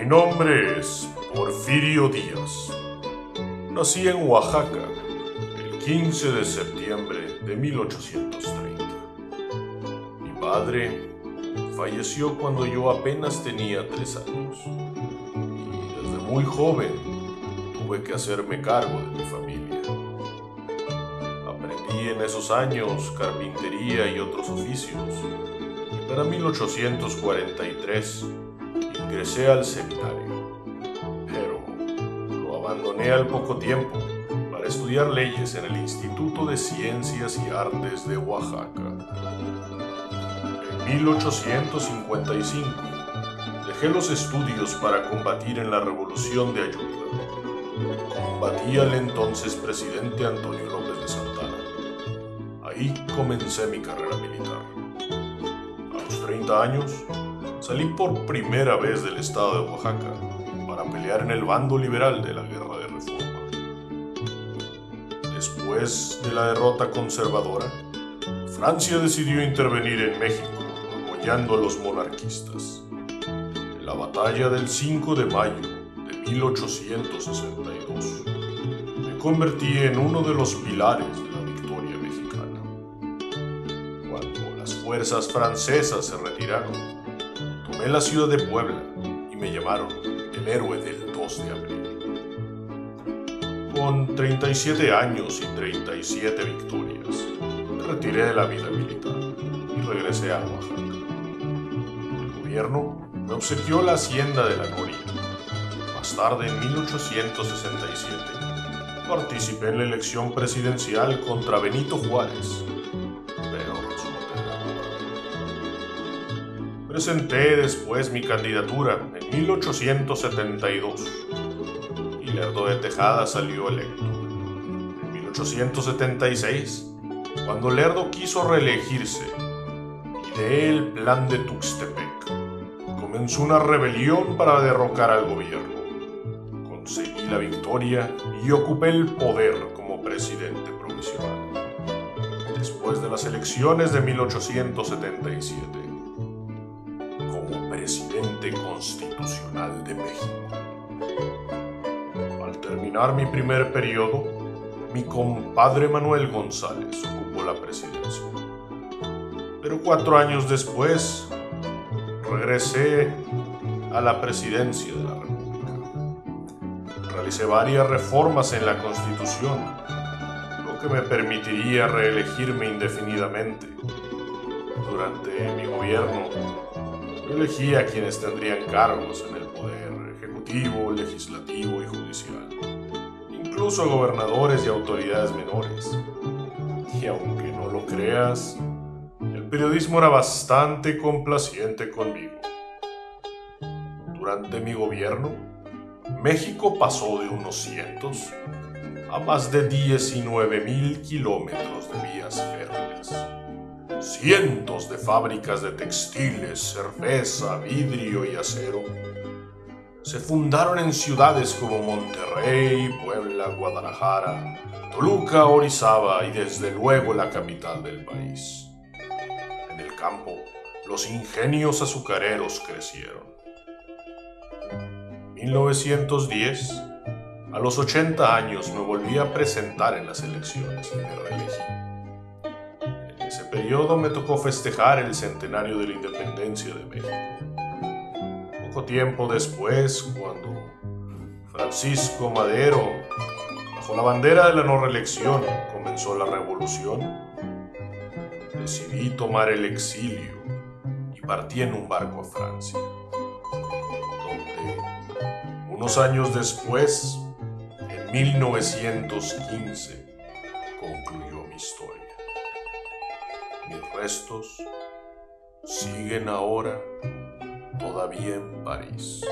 Mi nombre es Porfirio Díaz. Nací en Oaxaca el 15 de septiembre de 1830. Mi padre falleció cuando yo apenas tenía tres años. Desde muy joven tuve que hacerme cargo de mi familia. Aprendí en esos años carpintería y otros oficios. Y para 1843 ingresé al seminario, pero lo abandoné al poco tiempo para estudiar leyes en el Instituto de Ciencias y Artes de Oaxaca. En 1855 dejé los estudios para combatir en la Revolución de Ayutla. Combatí al entonces presidente Antonio López de Santana. Ahí comencé mi carrera militar. A los 30 años salí por primera vez del estado de Oaxaca para pelear en el bando liberal de la Guerra de Reforma. Después de la derrota conservadora, Francia decidió intervenir en México, apoyando a los monarquistas. En la batalla del 5 de mayo de 1862, me convertí en uno de los pilares de la victoria mexicana. Cuando las fuerzas francesas se retiraron, Tomé la ciudad de Puebla y me llamaron el héroe del 2 de abril. Con 37 años y 37 victorias, me retiré de la vida militar y regresé a Oaxaca. El gobierno me obsequió la hacienda de la Noria. Más tarde, en 1867, participé en la elección presidencial contra Benito Juárez Presenté después mi candidatura en 1872 y Lerdo de Tejada salió electo. En 1876, cuando Lerdo quiso reelegirse, ideé el plan de Tuxtepec. Comenzó una rebelión para derrocar al gobierno. Conseguí la victoria y ocupé el poder como presidente provisional. Después de las elecciones de 1877, presidente constitucional de México. Al terminar mi primer periodo, mi compadre Manuel González ocupó la presidencia. Pero cuatro años después, regresé a la presidencia de la República. Realicé varias reformas en la Constitución, lo que me permitiría reelegirme indefinidamente. Durante mi gobierno, elegí a quienes tendrían cargos en el poder ejecutivo, legislativo y judicial, incluso gobernadores y autoridades menores. Y aunque no lo creas, el periodismo era bastante complaciente conmigo. Durante mi gobierno, México pasó de unos cientos a más de 19 mil kilómetros de vías férreas cientos de fábricas de textiles, cerveza, vidrio y acero se fundaron en ciudades como Monterrey, Puebla, Guadalajara, Toluca, Orizaba y desde luego la capital del país. En el campo, los ingenios azucareros crecieron. 1910, a los 80 años me volví a presentar en las elecciones y me reelegí ese periodo me tocó festejar el centenario de la independencia de México. Poco tiempo después, cuando Francisco Madero, bajo la bandera de la no reelección, comenzó la revolución, decidí tomar el exilio y partí en un barco a Francia, donde unos años después, en 1915, concluyó mi historia mis restos siguen ahora todavía en París.